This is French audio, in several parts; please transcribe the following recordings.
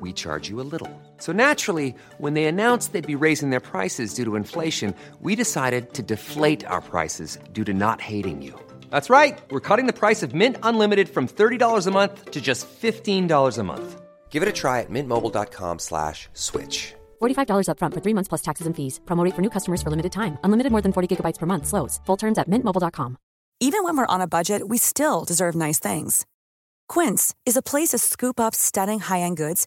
we charge you a little. So naturally, when they announced they'd be raising their prices due to inflation, we decided to deflate our prices due to not hating you. That's right. We're cutting the price of Mint Unlimited from $30 a month to just $15 a month. Give it a try at mintmobile.com slash switch. $45 upfront for three months plus taxes and fees. Promote for new customers for limited time. Unlimited more than 40 gigabytes per month. Slows. Full terms at mintmobile.com. Even when we're on a budget, we still deserve nice things. Quince is a place to scoop up stunning high-end goods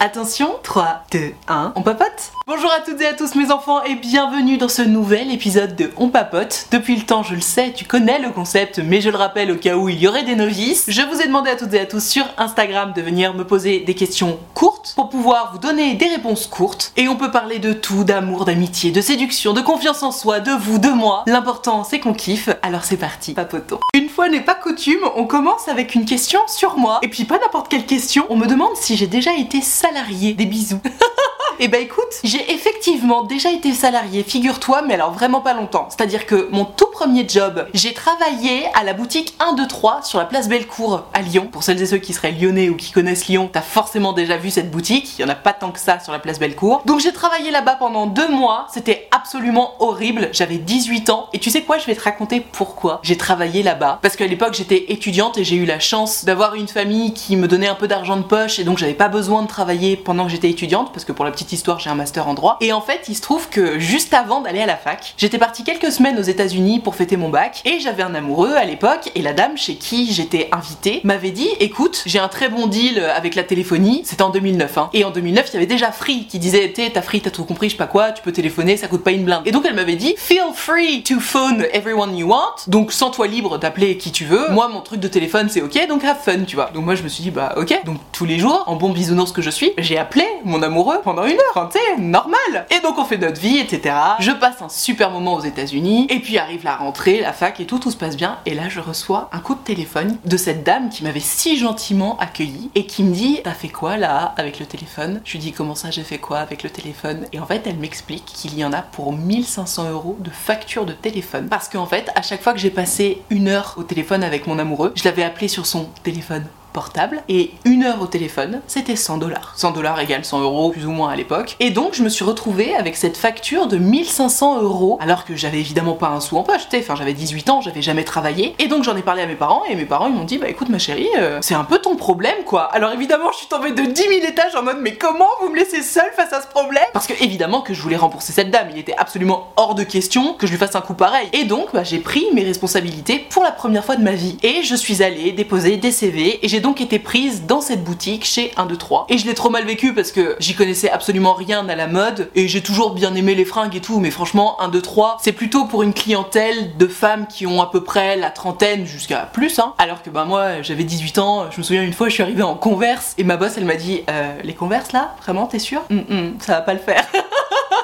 Attention, 3, 2, 1, on papote Bonjour à toutes et à tous mes enfants et bienvenue dans ce nouvel épisode de On papote. Depuis le temps, je le sais, tu connais le concept, mais je le rappelle au cas où il y aurait des novices. Je vous ai demandé à toutes et à tous sur Instagram de venir me poser des questions courtes pour pouvoir vous donner des réponses courtes. Et on peut parler de tout, d'amour, d'amitié, de séduction, de confiance en soi, de vous, de moi. L'important c'est qu'on kiffe, alors c'est parti, papotons. Une fois n'est pas coutume, on commence avec une question sur moi. Et puis pas n'importe quelle question, on me demande si j'ai déjà été salarié. Des bisous. Et bah écoute, j'ai effectivement déjà été salarié, figure-toi, mais alors vraiment pas longtemps. C'est-à-dire que mon tout premier job, j'ai travaillé à la boutique 1, 2, 3 sur la place Bellecour à Lyon. Pour celles et ceux qui seraient lyonnais ou qui connaissent Lyon, t'as forcément déjà vu cette boutique. Il y en a pas tant que ça sur la place Bellecour. Donc j'ai travaillé là-bas pendant deux mois. C'était absolument horrible. J'avais 18 ans. Et tu sais quoi, je vais te raconter pourquoi j'ai travaillé là-bas. Parce qu'à l'époque, j'étais étudiante et j'ai eu la chance d'avoir une famille qui me donnait un peu d'argent de poche et donc j'avais pas besoin de travailler pendant que j'étais étudiante parce que pour la petite histoire, j'ai un master en droit. Et en fait, il se trouve que juste avant d'aller à la fac, j'étais partie quelques semaines aux États-Unis pour fêter mon bac et j'avais un amoureux à l'époque et la dame chez qui j'étais invitée m'avait dit "Écoute, j'ai un très bon deal avec la téléphonie." C'était en 2009 hein. Et en 2009, il y avait déjà Free qui disait "T'es ta Free, t'as tout compris, je sais pas quoi, tu peux téléphoner, ça coûte pas une blinde." Et donc elle m'avait dit "Feel free to phone everyone you want." Donc sens-toi libre d'appeler qui tu veux. Moi, mon truc de téléphone, c'est OK, donc have fun, tu vois. Donc moi, je me suis dit "Bah OK." Donc tous les jours, en bon bisounours que je suis, j'ai appelé mon amoureux pendant une sais, normal. Et donc on fait notre vie, etc. Je passe un super moment aux États-Unis. Et puis arrive la rentrée, la fac et tout, tout se passe bien. Et là, je reçois un coup de téléphone de cette dame qui m'avait si gentiment accueilli et qui me dit T'as fait quoi là avec le téléphone? Je lui dis Comment ça, j'ai fait quoi avec le téléphone? Et en fait, elle m'explique qu'il y en a pour 1500 euros de facture de téléphone. Parce qu'en fait, à chaque fois que j'ai passé une heure au téléphone avec mon amoureux, je l'avais appelé sur son téléphone portable et une heure au téléphone, c'était 100 dollars. 100 dollars égale 100 euros plus ou moins à l'époque. Et donc je me suis retrouvée avec cette facture de 1500 euros alors que j'avais évidemment pas un sou en poche, enfin j'avais 18 ans, j'avais jamais travaillé. Et donc j'en ai parlé à mes parents et mes parents ils m'ont dit bah écoute ma chérie, euh, c'est un peu ton problème quoi. Alors évidemment je suis tombée de 10 000 étages en mode mais comment vous me laissez seule face à ce problème? Parce que évidemment que je voulais rembourser cette dame, il était absolument hors de question que je lui fasse un coup pareil. Et donc bah, j'ai pris mes responsabilités pour la première fois de ma vie. Et je suis allée déposer des CV et j'ai donc été prise dans cette boutique chez 1, 2, 3. Et je l'ai trop mal vécu parce que j'y connaissais absolument rien à la mode et j'ai toujours bien aimé les fringues et tout, mais franchement, 1, 2, 3, c'est plutôt pour une clientèle de femmes qui ont à peu près la trentaine jusqu'à plus, hein. Alors que bah moi, j'avais 18 ans, je me souviens une fois, je suis arrivée en converse et ma boss elle m'a dit euh, Les converses là Vraiment, t'es sûre? Hum, hum, Ça va pas le faire.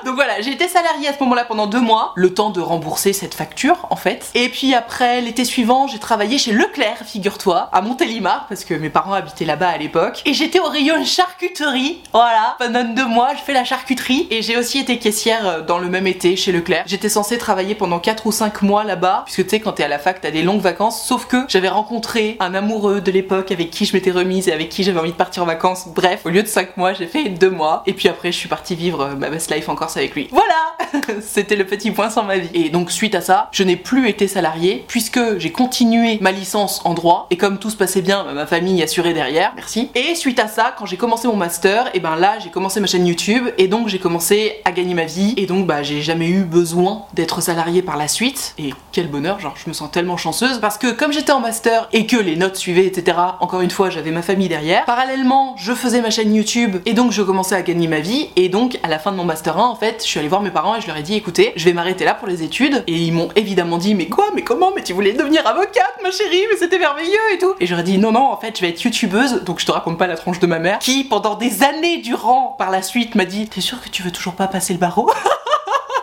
Donc voilà, j'ai été salariée à ce moment-là pendant deux mois, le temps de rembourser cette facture en fait. Et puis après, l'été suivant, j'ai travaillé chez Leclerc, figure-toi, à Montélimar, parce que mes parents habitaient là-bas à l'époque. Et j'étais au rayon charcuterie, voilà. Pendant deux mois, je fais la charcuterie. Et j'ai aussi été caissière euh, dans le même été chez Leclerc. J'étais censée travailler pendant 4 ou 5 mois là-bas, puisque tu sais, quand t'es à la fac, t'as des longues vacances. Sauf que j'avais rencontré un amoureux de l'époque avec qui je m'étais remise et avec qui j'avais envie de partir en vacances. Bref, au lieu de 5 mois, j'ai fait 2 mois. Et puis après, je suis partie vivre euh, ma best life encore avec lui. Voilà C'était le petit point sur ma vie. Et donc suite à ça, je n'ai plus été salarié puisque j'ai continué ma licence en droit et comme tout se passait bien, ma famille assurait derrière, merci. Et suite à ça, quand j'ai commencé mon master, et ben là j'ai commencé ma chaîne YouTube et donc j'ai commencé à gagner ma vie et donc bah j'ai jamais eu besoin d'être salarié par la suite. Et quel bonheur, genre je me sens tellement chanceuse parce que comme j'étais en master et que les notes suivaient, etc. Encore une fois, j'avais ma famille derrière. Parallèlement, je faisais ma chaîne YouTube et donc je commençais à gagner ma vie et donc à la fin de mon master 1 en fait, je suis allée voir mes parents et je leur ai dit écoutez, je vais m'arrêter là pour les études et ils m'ont évidemment dit mais quoi, mais comment, mais tu voulais devenir avocate ma chérie, mais c'était merveilleux et tout. Et j'aurais dit non non, en fait, je vais être youtubeuse, donc je te raconte pas la tronche de ma mère qui pendant des années durant par la suite m'a dit t'es sûr que tu veux toujours pas passer le barreau?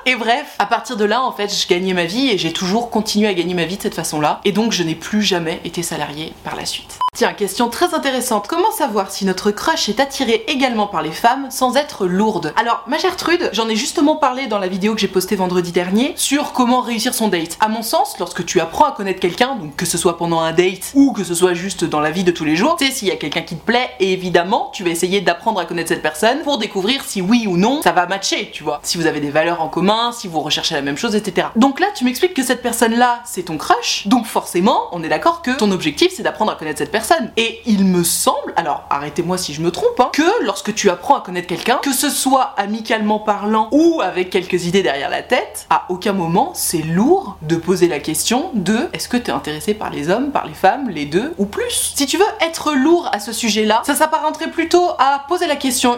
Et bref, à partir de là, en fait, je gagnais ma vie et j'ai toujours continué à gagner ma vie de cette façon-là. Et donc, je n'ai plus jamais été salarié par la suite. Tiens, question très intéressante. Comment savoir si notre crush est attiré également par les femmes sans être lourde? Alors, ma Gertrude, j'en ai justement parlé dans la vidéo que j'ai postée vendredi dernier sur comment réussir son date. À mon sens, lorsque tu apprends à connaître quelqu'un, donc que ce soit pendant un date ou que ce soit juste dans la vie de tous les jours, tu sais, s'il y a quelqu'un qui te plaît, et évidemment, tu vas essayer d'apprendre à connaître cette personne pour découvrir si oui ou non ça va matcher, tu vois. Si vous avez des valeurs en commun, si vous recherchez la même chose, etc. Donc là, tu m'expliques que cette personne-là, c'est ton crush, donc forcément, on est d'accord que ton objectif, c'est d'apprendre à connaître cette personne. Et il me semble, alors arrêtez-moi si je me trompe, hein, que lorsque tu apprends à connaître quelqu'un, que ce soit amicalement parlant ou avec quelques idées derrière la tête, à aucun moment c'est lourd de poser la question de est-ce que tu es intéressé par les hommes, par les femmes, les deux ou plus? Si tu veux être lourd à ce sujet-là, ça s'apparenterait plutôt à poser la question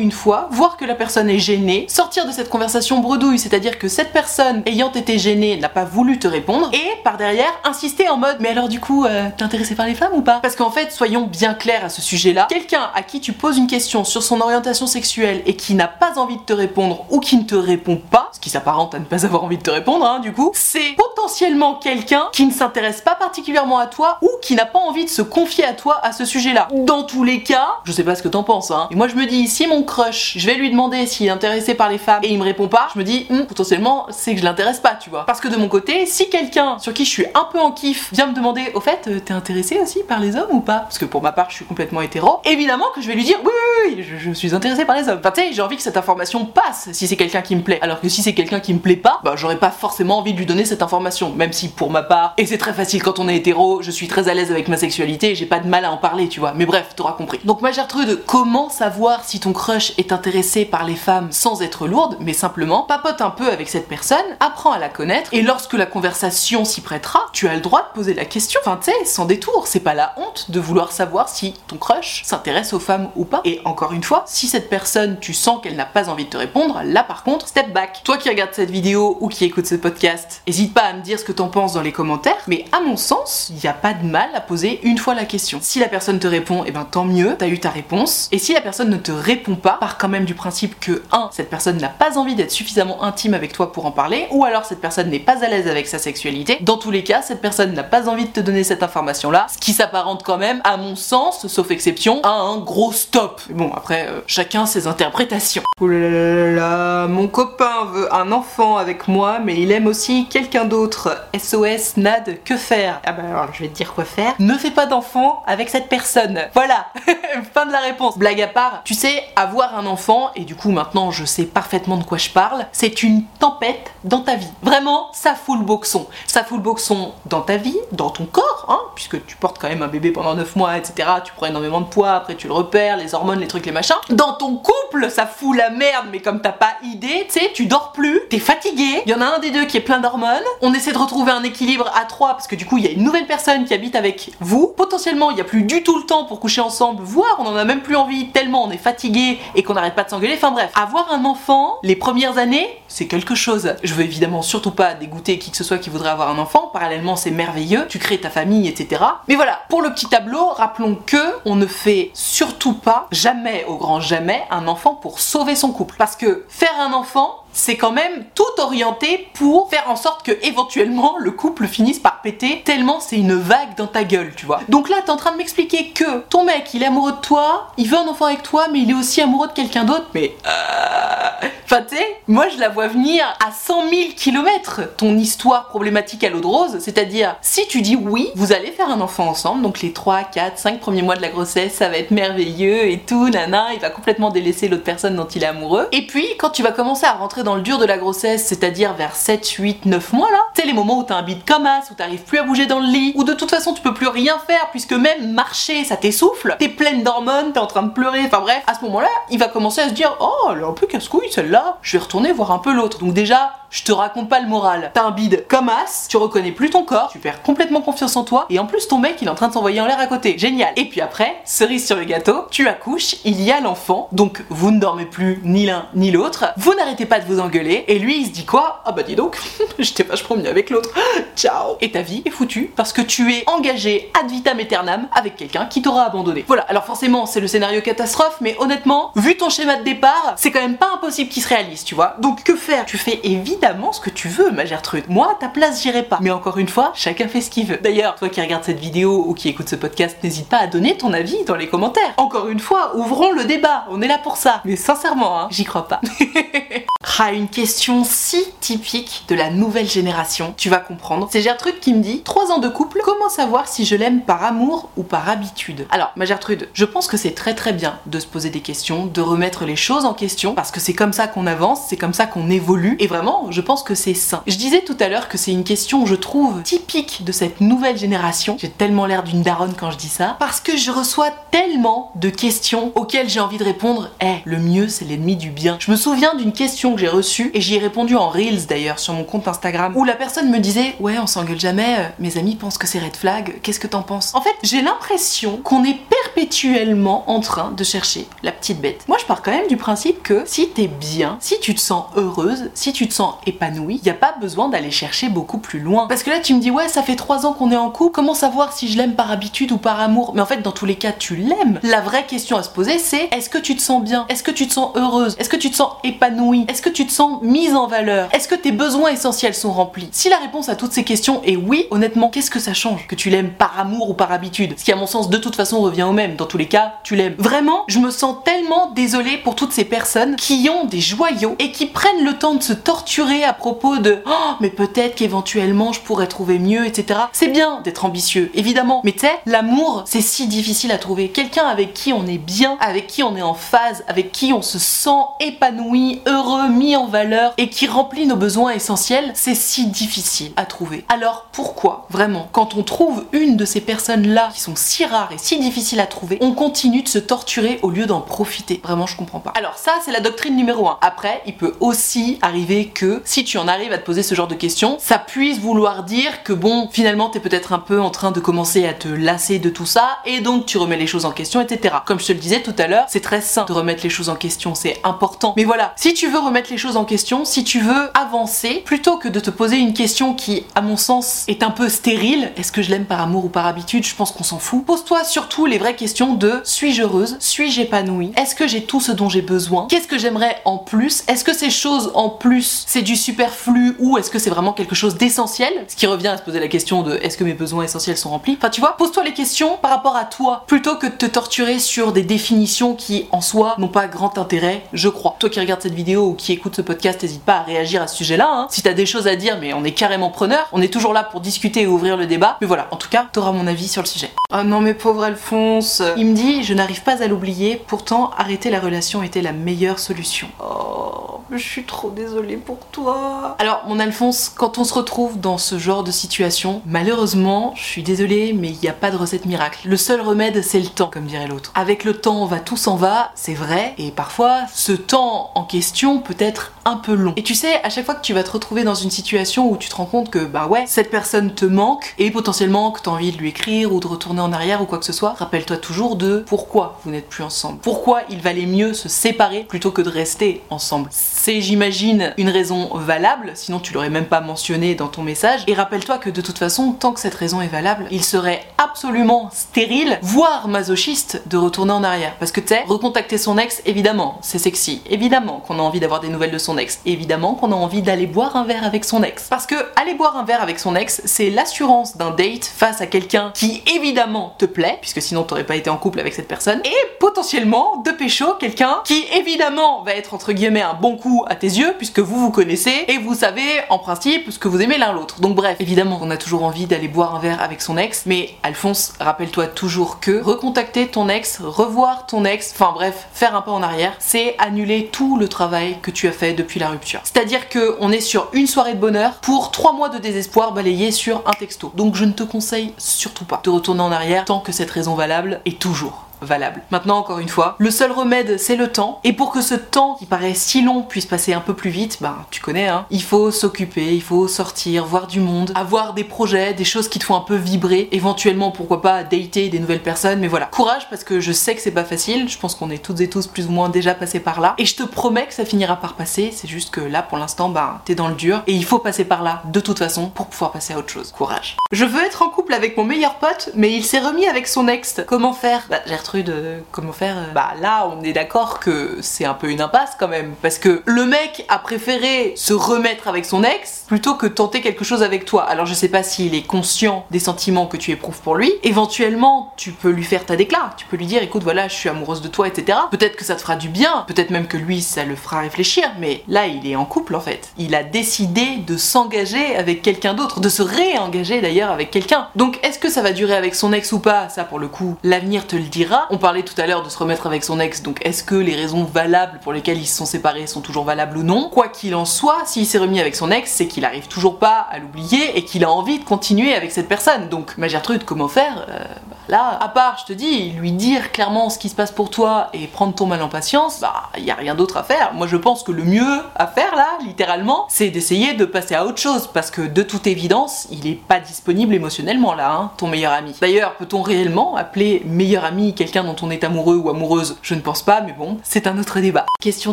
une fois, voir que la personne est gênée, sortir de cette conversation bredouille, c'est-à-dire que cette personne ayant été gênée n'a pas voulu te répondre, et par derrière insister en mode mais alors du coup euh, t'es par les femmes ou pas? Parce qu'en fait soyons bien clairs à ce sujet-là, quelqu'un à qui tu poses une question sur son orientation sexuelle et qui n'a pas envie de te répondre ou qui ne te répond pas, ce qui s'apparente à ne pas avoir envie de te répondre hein, du coup, c'est potentiellement quelqu'un qui ne s'intéresse pas particulièrement à toi ou qui n'a pas envie de se confier à toi à ce sujet-là. Dans tous les cas, je sais pas ce que t'en penses hein, et moi je me dis si mon crush, je vais lui demander s'il est intéressé par les femmes et il me répond pas, je me dis hmm, potentiellement c'est que je l'intéresse pas, tu vois. Parce que de mon côté, si quelqu'un sur qui je suis un peu en kiff vient me demander au fait, euh, t'es intéressé aussi par les hommes ou pas? Parce que pour ma part, je suis complètement hétéro, évidemment que je vais lui dire oui, oui, oui, je, je suis intéressé par les hommes. Enfin, tu sais, j'ai envie que cette information passe si c'est quelqu'un qui me plaît. Alors que si c'est quelqu'un qui me plaît pas, bah j'aurais pas forcément envie de lui donner cette information. Même si pour ma part, et c'est très facile quand on est hétéro, je suis très à l'aise avec ma sexualité, j'ai pas de mal à en parler, tu vois. Mais bref, t'auras compris. Donc ma Gertrude, comment savoir si ton crush est intéressée par les femmes sans être lourde, mais simplement papote un peu avec cette personne, apprends à la connaître, et lorsque la conversation s'y prêtera, tu as le droit de poser la question. Enfin, tu sais, sans détour, c'est pas la honte de vouloir savoir si ton crush s'intéresse aux femmes ou pas. Et encore une fois, si cette personne, tu sens qu'elle n'a pas envie de te répondre, là par contre, step back. Toi qui regardes cette vidéo ou qui écoute ce podcast, hésite pas à me dire ce que t'en penses dans les commentaires, mais à mon sens, il n'y a pas de mal à poser une fois la question. Si la personne te répond, et ben tant mieux, t'as eu ta réponse. Et si la personne ne te répond pas, part quand même du principe que 1. cette personne n'a pas envie d'être suffisamment intime avec toi pour en parler, ou alors cette personne n'est pas à l'aise avec sa sexualité. Dans tous les cas, cette personne n'a pas envie de te donner cette information-là, ce qui s'apparente quand même, à mon sens, sauf exception, à un gros stop. Bon, après, euh, chacun ses interprétations. Là, mon copain veut un enfant avec moi, mais il aime aussi quelqu'un d'autre. SOS, Nad, que faire? Ah bah je vais te dire quoi faire. Ne fais pas d'enfant avec cette personne. Voilà, fin de la réponse. Blague à part, tu sais, avant Avoir un enfant, et du coup maintenant je sais parfaitement de quoi je parle, c'est une tempête dans ta vie. Vraiment, ça fout le boxon. Ça fout le boxon dans ta vie, dans ton corps, hein, puisque tu portes quand même un bébé pendant 9 mois, etc. Tu prends énormément de poids, après tu le repères, les hormones, les trucs, les machins. Dans ton couple, ça fout la merde, mais comme t'as pas idée, tu sais, tu dors plus, t'es fatigué, il y en a un des deux qui est plein d'hormones, on essaie de retrouver un équilibre à trois, parce que du coup il y a une nouvelle personne qui habite avec vous, potentiellement il n'y a plus du tout le temps pour coucher ensemble, voire on en a même plus envie tellement on est fatigué et qu'on n'arrête pas de s'engueuler, enfin bref, avoir un enfant, les premières années, c'est quelque chose. Je veux évidemment surtout pas dégoûter qui que ce soit qui voudrait avoir un enfant, parallèlement c'est merveilleux, tu crées ta famille, etc. Mais voilà, pour le petit tableau, rappelons que on ne fait surtout pas, jamais au grand jamais, un enfant pour sauver son couple. Parce que faire un enfant, c'est quand même tout orienté pour faire en sorte que éventuellement le couple finisse par péter tellement c'est une vague dans ta gueule, tu vois. Donc là, t'es en train de m'expliquer que ton mec, il est amoureux de toi, il veut un enfant avec toi, mais il est aussi amoureux de quelqu'un d'autre, mais euh... Enfin, tu moi je la vois venir à 100 000 km ton histoire problématique à l'eau de rose, c'est-à-dire si tu dis oui, vous allez faire un enfant ensemble, donc les 3, 4, 5 premiers mois de la grossesse, ça va être merveilleux et tout, nana, il va complètement délaisser l'autre personne dont il est amoureux. Et puis, quand tu vas commencer à rentrer dans le dur de la grossesse, c'est-à-dire vers 7, 8, 9 mois là, c'est les moments où t'as un bide comme as, où t'arrives plus à bouger dans le lit, où de toute façon tu peux plus rien faire puisque même marcher ça t'essouffle, t'es pleine d'hormones, t'es en train de pleurer, enfin bref, à ce moment-là, il va commencer à se dire Oh, elle est un peu casse-couille celle-là, je vais retourner voir un peu l'autre. Donc déjà, je te raconte pas le moral. T'as un bide comme as, tu reconnais plus ton corps, tu perds complètement confiance en toi, et en plus ton mec il est en train de s'envoyer en l'air à côté. Génial. Et puis après, cerise sur le gâteau, tu accouches, il y a l'enfant, donc vous ne dormez plus ni l'un ni l'autre, vous n'arrêtez pas de vous engueuler, et lui il se dit quoi? Ah bah dis donc, j'étais vachement mieux avec l'autre. Ciao. Et ta vie est foutue parce que tu es engagé ad vitam aeternam avec quelqu'un qui t'aura abandonné. Voilà, alors forcément c'est le scénario catastrophe, mais honnêtement, vu ton schéma de départ, c'est quand même pas impossible qu'il se réalise, tu vois. Donc que faire? Tu fais évidemment ce que tu veux, ma Gertrude. Moi, à ta place, j'irai pas. Mais encore une fois, chacun fait ce qu'il veut. D'ailleurs, toi qui regardes cette vidéo ou qui écoute ce podcast, n'hésite pas à donner ton avis dans les commentaires. Encore une fois, ouvrons le débat. On est là pour ça. Mais sincèrement, hein, j'y crois pas. ah, une question si typique de la nouvelle génération. Tu vas comprendre. C'est Gertrude qui me dit 3 ans de couple, comment savoir si je l'aime par amour ou par habitude? Alors, ma Gertrude, je pense que c'est très très bien de se poser des questions, de remettre les choses en question, parce que c'est comme ça qu'on avance, c'est comme ça qu'on évolue, et vraiment, je pense que c'est sain. Je disais tout à l'heure que c'est une question, je trouve, typique de cette nouvelle génération. J'ai tellement l'air d'une daronne quand je dis ça, parce que je reçois tellement de questions auxquelles j'ai envie de répondre. Eh, le mieux, c'est l'ennemi du bien. Je me souviens d'une question que j'ai reçue, et j'y ai répondu en Reels d'ailleurs sur mon compte Instagram, où la personne me disait Ouais, on s'engueule jamais, euh, mes amis pensent que c'est red flag, qu'est-ce que t'en penses? En fait, j'ai l'impression qu'on est perpétuellement en train de chercher la petite bête. Moi, je pars quand même du principe que si t'es bien, si tu te sens heureuse, si tu te sens épanouie, il n'y a pas besoin d'aller chercher beaucoup plus loin. Parce que là, tu me dis, ouais, ça fait trois ans qu'on est en couple, comment savoir si je l'aime par habitude ou par amour? Mais en fait, dans tous les cas, tu l'aimes. La vraie question à se poser, c'est est-ce que tu te sens bien? Est-ce que tu te sens heureuse? Est-ce que tu te sens épanouie? Est-ce que tu te sens mise en valeur? Est-ce que tes besoins essentiels sont remplis? Si la réponse à toutes ces questions est oui, honnêtement, qu'est-ce que ça change Que tu l'aimes par amour ou par habitude? Ce qui, à mon sens, de toute façon, revient au même. Dans tous les cas, tu l'aimes. Vraiment, je me sens tellement désolée pour toutes ces personnes qui ont des joyaux et qui prennent le temps de se torturer à propos de oh, mais peut-être qu'éventuellement je pourrais trouver mieux, etc. C'est bien d'être ambitieux, évidemment. Mais tu sais, l'amour, c'est si difficile à trouver. Quelqu'un avec qui on est bien, avec qui on est en phase, avec qui on se sent épanoui, heureux, mis en valeur et qui remplit nos besoins essentiels, c'est si difficile à trouver. Alors pourquoi, vraiment, quand on trouve une de ces personnes-là qui sont si rares et si difficiles à trouver, on continue de se torturer au lieu d'en profiter? Vraiment, je comprends pas. Alors ça, c'est la doctrine numéro 1. Après, il peut aussi arriver que si tu en arrives à te poser ce genre de questions, ça puisse vouloir dire que bon, finalement, t'es peut-être un peu en train de commencer à te lasser de tout ça et donc tu remets les choses en question, etc. Comme je te le disais tout à l'heure, c'est très sain de remettre les choses en question, c'est important. Mais voilà, si tu veux remettre les choses en question, si tu veux avancer, plutôt que de te poser une question qui, à mon sens, est un peu stérile, est-ce que je l'aime par amour ou par habitude, je pense qu'on s'en fout. Pose-toi surtout les vraies questions de suis-je heureuse, suis-je épanouie, est-ce que j'ai tout ce dont j'ai besoin, qu'est-ce que j'aimerais en plus, est-ce que ces choses en plus c'est du superflu ou est-ce que c'est vraiment quelque chose d'essentiel? Ce qui revient à se poser la question de est-ce que mes besoins essentiels sont remplis? Enfin tu vois, pose-toi les questions par rapport à toi plutôt que de te torturer sur des définitions qui en soi n'ont pas grand intérêt, je crois. Toi qui regardes cette vidéo ou qui écoute ce podcast, n'hésite pas à réagir à ce sujet-là. Hein. Si t'as des choses à dire, mais on est carrément preneur, on est toujours là pour discuter et ouvrir le débat. Mais voilà, en tout cas, t'auras mon avis sur le sujet. Ah non mais pauvre Alphonse Alphonse. Il me dit Je n'arrive pas à l'oublier, pourtant arrêter la relation était la meilleure solution. Oh, je suis trop désolée pour toi. Alors, mon Alphonse, quand on se retrouve dans ce genre de situation, malheureusement, je suis désolée, mais il n'y a pas de recette miracle. Le seul remède, c'est le temps, comme dirait l'autre. Avec le temps, on va tout s'en va, c'est vrai, et parfois, ce temps en question peut être un peu long. Et tu sais, à chaque fois que tu vas te retrouver dans une situation où tu te rends compte que, bah ouais, cette personne te manque, et potentiellement que tu as envie de lui écrire ou de retourner en arrière ou quoi que ce soit, rappelle-toi toujours de pourquoi vous n'êtes plus ensemble. Pourquoi il valait mieux se séparer plutôt que de rester ensemble. C'est, j'imagine, une raison valable, sinon tu l'aurais même pas mentionné dans ton message. Et rappelle-toi que de toute façon, tant que cette raison est valable, il serait absolument stérile, voire masochiste, de retourner en arrière. Parce que tu sais, recontacter son ex, évidemment, c'est sexy. Évidemment qu'on a envie d'avoir des nouvelles de son ex. Évidemment qu'on a envie d'aller boire un verre avec son ex. Parce que aller boire un verre avec son ex, c'est l'assurance d'un date face à quelqu'un qui évidemment te plaît, puisque sinon t'aurais pas été en couple avec cette personne, et potentiellement de pécho quelqu'un qui évidemment va être entre guillemets un bon coup à tes yeux, puisque vous vous connaissez et vous savez en principe ce que vous aimez l'un l'autre. Donc bref, évidemment on a toujours envie d'aller boire un verre avec son ex, mais Alphonse, rappelle-toi toujours que recontacter ton ex, revoir ton ex, enfin bref, faire un pas en arrière, c'est annuler tout le travail que tu as fait depuis la rupture. C'est-à-dire que on est sur une soirée de bonheur pour trois mois de désespoir balayé sur un texto. Donc je ne te conseille surtout pas de retourner en arrière tant que cette raison valable est toujours valable. Maintenant, encore une fois, le seul remède, c'est le temps. Et pour que ce temps qui paraît si long puisse passer un peu plus vite, bah, tu connais, hein, il faut s'occuper, il faut sortir, voir du monde, avoir des projets, des choses qui te font un peu vibrer, éventuellement, pourquoi pas, dater des nouvelles personnes, mais voilà. Courage, parce que je sais que c'est pas facile, je pense qu'on est toutes et tous plus ou moins déjà passés par là, et je te promets que ça finira par passer, c'est juste que là, pour l'instant, bah, t'es dans le dur, et il faut passer par là, de toute façon, pour pouvoir passer à autre chose. Courage. Je veux être en couple avec mon meilleur pote, mais il s'est remis avec son ex. Comment faire? Bah, de comment faire euh. Bah là, on est d'accord que c'est un peu une impasse quand même. Parce que le mec a préféré se remettre avec son ex plutôt que tenter quelque chose avec toi. Alors je sais pas s'il est conscient des sentiments que tu éprouves pour lui. Éventuellement, tu peux lui faire ta déclat. Tu peux lui dire écoute, voilà, je suis amoureuse de toi, etc. Peut-être que ça te fera du bien. Peut-être même que lui, ça le fera réfléchir. Mais là, il est en couple en fait. Il a décidé de s'engager avec quelqu'un d'autre, de se réengager d'ailleurs avec quelqu'un. Donc est-ce que ça va durer avec son ex ou pas? Ça, pour le coup, l'avenir te le dira. On parlait tout à l'heure de se remettre avec son ex, donc est-ce que les raisons valables pour lesquelles ils se sont séparés sont toujours valables ou non? Quoi qu'il en soit, s'il s'est remis avec son ex, c'est qu'il arrive toujours pas à l'oublier et qu'il a envie de continuer avec cette personne. Donc, ma Gertrude, comment faire? Euh, bah, Là, à part, je te dis, lui dire clairement ce qui se passe pour toi et prendre ton mal en patience, bah, y a rien d'autre à faire. Moi, je pense que le mieux à faire là, littéralement, c'est d'essayer de passer à autre chose parce que de toute évidence, il est pas disponible émotionnellement là, hein, ton meilleur ami. D'ailleurs, peut-on réellement appeler meilleur ami quelqu'un dont on est amoureux ou amoureuse Je ne pense pas, mais bon, c'est un autre débat. Question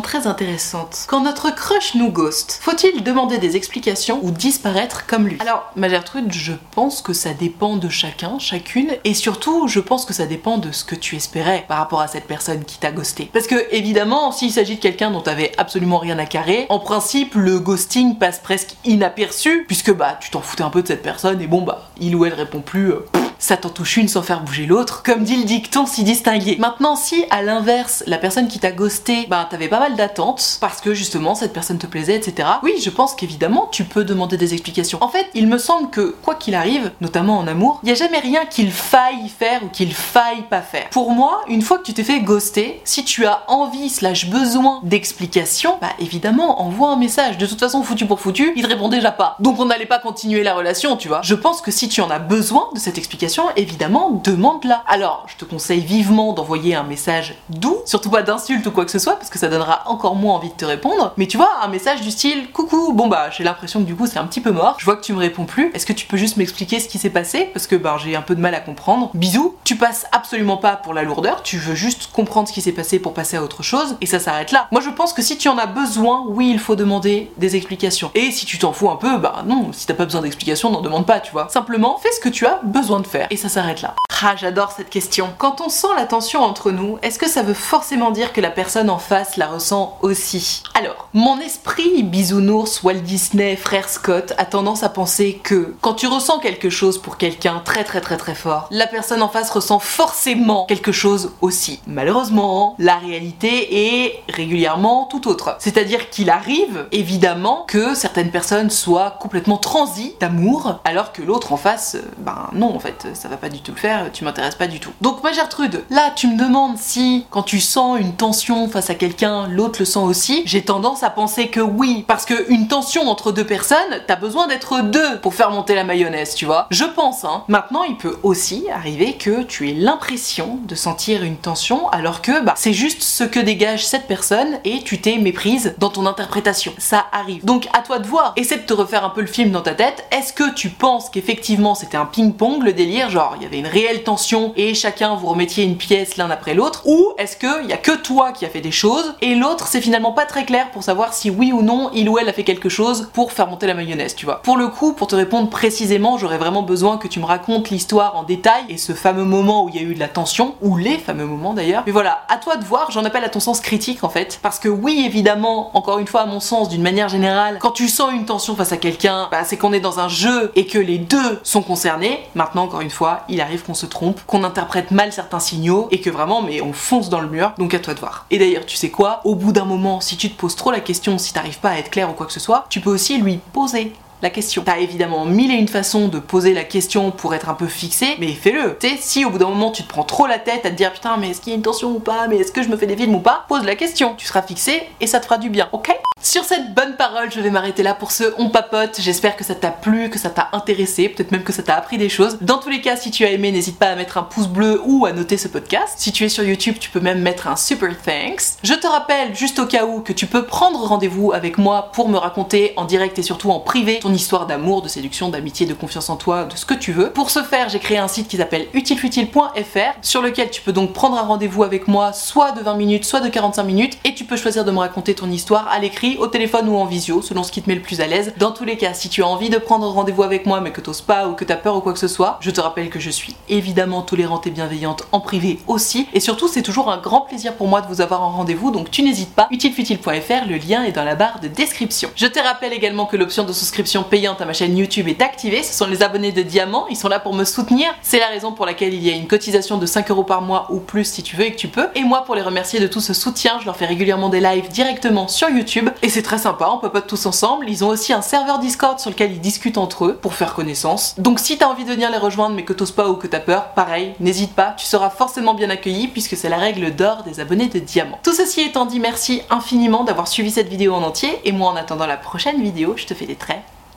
très intéressante. Quand notre crush nous ghost, faut-il demander des explications ou disparaître comme lui? Alors, ma Gertrude, je pense que ça dépend de chacun, chacune, et surtout, je pense que ça dépend de ce que tu espérais par rapport à cette personne qui t'a ghosté. Parce que, évidemment, s'il s'agit de quelqu'un dont t'avais absolument rien à carrer, en principe, le ghosting passe presque inaperçu, puisque bah, tu t'en foutais un peu de cette personne, et bon, bah, il ou elle répond plus. Euh, ça t'en touche une sans faire bouger l'autre, comme dit le dicton si distingué. Maintenant, si à l'inverse, la personne qui t'a ghosté, bah t'avais pas mal d'attentes, parce que justement cette personne te plaisait, etc. Oui, je pense qu'évidemment tu peux demander des explications. En fait, il me semble que quoi qu'il arrive, notamment en amour, il a jamais rien qu'il faille faire ou qu'il faille pas faire. Pour moi, une fois que tu t'es fait ghoster, si tu as envie slash besoin d'explications, bah évidemment envoie un message. De toute façon, foutu pour foutu, il te répond déjà pas. Donc on n'allait pas continuer la relation, tu vois. Je pense que si tu en as besoin de cette explication évidemment, demande-la. Alors, je te conseille vivement d'envoyer un message doux, surtout pas d'insulte ou quoi que ce soit, parce que ça donnera encore moins envie de te répondre. Mais tu vois, un message du style Coucou, bon bah, j'ai l'impression que du coup c'est un petit peu mort, je vois que tu me réponds plus, est-ce que tu peux juste m'expliquer ce qui s'est passé? Parce que bah, j'ai un peu de mal à comprendre. Bisous, tu passes absolument pas pour la lourdeur, tu veux juste comprendre ce qui s'est passé pour passer à autre chose, et ça s'arrête là. Moi je pense que si tu en as besoin, oui, il faut demander des explications. Et si tu t'en fous un peu, bah non, si t'as pas besoin d'explications, n'en demande pas, tu vois. Simplement, fais ce que tu as besoin de faire et ça s'arrête là. Ah, j'adore cette question. Quand on sent la tension entre nous, est-ce que ça veut forcément dire que la personne en face la ressent aussi? Alors, mon esprit bisounours, Walt Disney, frère Scott a tendance à penser que quand tu ressens quelque chose pour quelqu'un très très très très fort, la personne en face ressent forcément quelque chose aussi. Malheureusement, la réalité est régulièrement tout autre. C'est-à-dire qu'il arrive, évidemment, que certaines personnes soient complètement transies d'amour, alors que l'autre en face, euh, ben non, en fait, ça va pas du tout le faire, tu m'intéresses pas du tout. Donc moi Gertrude, là tu me demandes si quand tu sens une tension face à quelqu'un, l'autre le sent aussi. J'ai tendance à penser que oui, parce que une tension entre deux personnes, t'as besoin d'être deux pour faire monter la mayonnaise, tu vois. Je pense, hein. Maintenant, il peut aussi arriver que tu aies l'impression de sentir une tension alors que bah, c'est juste ce que dégage cette personne et tu t'es méprise dans ton interprétation. Ça arrive. Donc à toi de voir. Essaie de te refaire un peu le film dans ta tête. Est-ce que tu penses qu'effectivement c'était un ping-pong le délire, genre il y avait une réelle tension et chacun vous remettiez une pièce l'un après l'autre Ou est-ce qu'il y a que toi qui a fait des choses et l'autre c'est finalement pas très clair pour savoir si oui ou non il ou elle a fait quelque chose pour faire monter la mayonnaise, tu vois. Pour le coup, pour te répondre précisément, j'aurais vraiment besoin que tu me racontes l'histoire en détail et ce fameux moment où il y a eu de la tension, ou les fameux moments d'ailleurs. Mais voilà, à toi de voir, j'en appelle à ton sens critique en fait. Parce que oui, évidemment, encore une fois, à mon sens, d'une manière générale, quand tu sens une tension face à quelqu'un, bah, c'est qu'on est dans un jeu et que les deux sont concernés. Maintenant, encore une fois, il arrive qu'on se trompe, qu'on interprète mal certains signaux et que vraiment, mais on fonce dans le mur. Donc à toi de voir. Et d'ailleurs, tu sais quoi? Au bout d'un moment, si tu te poses trop la question, si t'arrives pas à être clair ou quoi que ce soit, tu peux aussi lui poser la question. T'as évidemment mille et une façons de poser la question pour être un peu fixé, mais fais-le. Tu sais, si au bout d'un moment tu te prends trop la tête à te dire putain, mais est-ce qu'il y a une tension ou pas, mais est-ce que je me fais des films ou pas, pose la question. Tu seras fixé et ça te fera du bien, ok? Sur cette bonne parole, je vais m'arrêter là pour ce On Papote. J'espère que ça t'a plu, que ça t'a intéressé, peut-être même que ça t'a appris des choses. Dans tous les cas, si tu as aimé, n'hésite pas à mettre un pouce bleu ou à noter ce podcast. Si tu es sur YouTube, tu peux même mettre un super thanks. Je te rappelle, juste au cas où, que tu peux prendre rendez-vous avec moi pour me raconter en direct et surtout en privé histoire d'amour, de séduction, d'amitié, de confiance en toi, de ce que tu veux. Pour ce faire, j'ai créé un site qui s'appelle utilefutile.fr sur lequel tu peux donc prendre un rendez-vous avec moi soit de 20 minutes, soit de 45 minutes et tu peux choisir de me raconter ton histoire à l'écrit, au téléphone ou en visio, selon ce qui te met le plus à l'aise. Dans tous les cas, si tu as envie de prendre rendez-vous avec moi mais que t'oses pas ou que t'as peur ou quoi que ce soit, je te rappelle que je suis évidemment tolérante et bienveillante en privé aussi et surtout c'est toujours un grand plaisir pour moi de vous avoir en rendez-vous donc tu n'hésites pas, utilefutile.fr, le lien est dans la barre de description. Je te rappelle également que l'option de souscription payante à ma chaîne YouTube est activée. Ce sont les abonnés de Diamant. Ils sont là pour me soutenir. C'est la raison pour laquelle il y a une cotisation de 5 euros par mois ou plus si tu veux et que tu peux. Et moi, pour les remercier de tout ce soutien, je leur fais régulièrement des lives directement sur YouTube. Et c'est très sympa, on papote tous ensemble. Ils ont aussi un serveur Discord sur lequel ils discutent entre eux pour faire connaissance. Donc si t'as envie de venir les rejoindre mais que t'oses pas ou que t'as peur, pareil, n'hésite pas, tu seras forcément bien accueilli puisque c'est la règle d'or des abonnés de Diamant. Tout ceci étant dit, merci infiniment d'avoir suivi cette vidéo en entier. Et moi, en attendant la prochaine vidéo, je te fais des très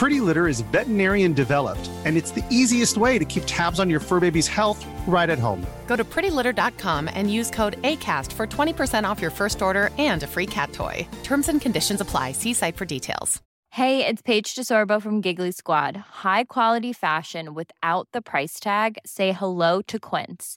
Pretty Litter is veterinarian developed, and it's the easiest way to keep tabs on your fur baby's health right at home. Go to prettylitter.com and use code ACAST for 20% off your first order and a free cat toy. Terms and conditions apply. See site for details. Hey, it's Paige DeSorbo from Giggly Squad. High quality fashion without the price tag? Say hello to Quince.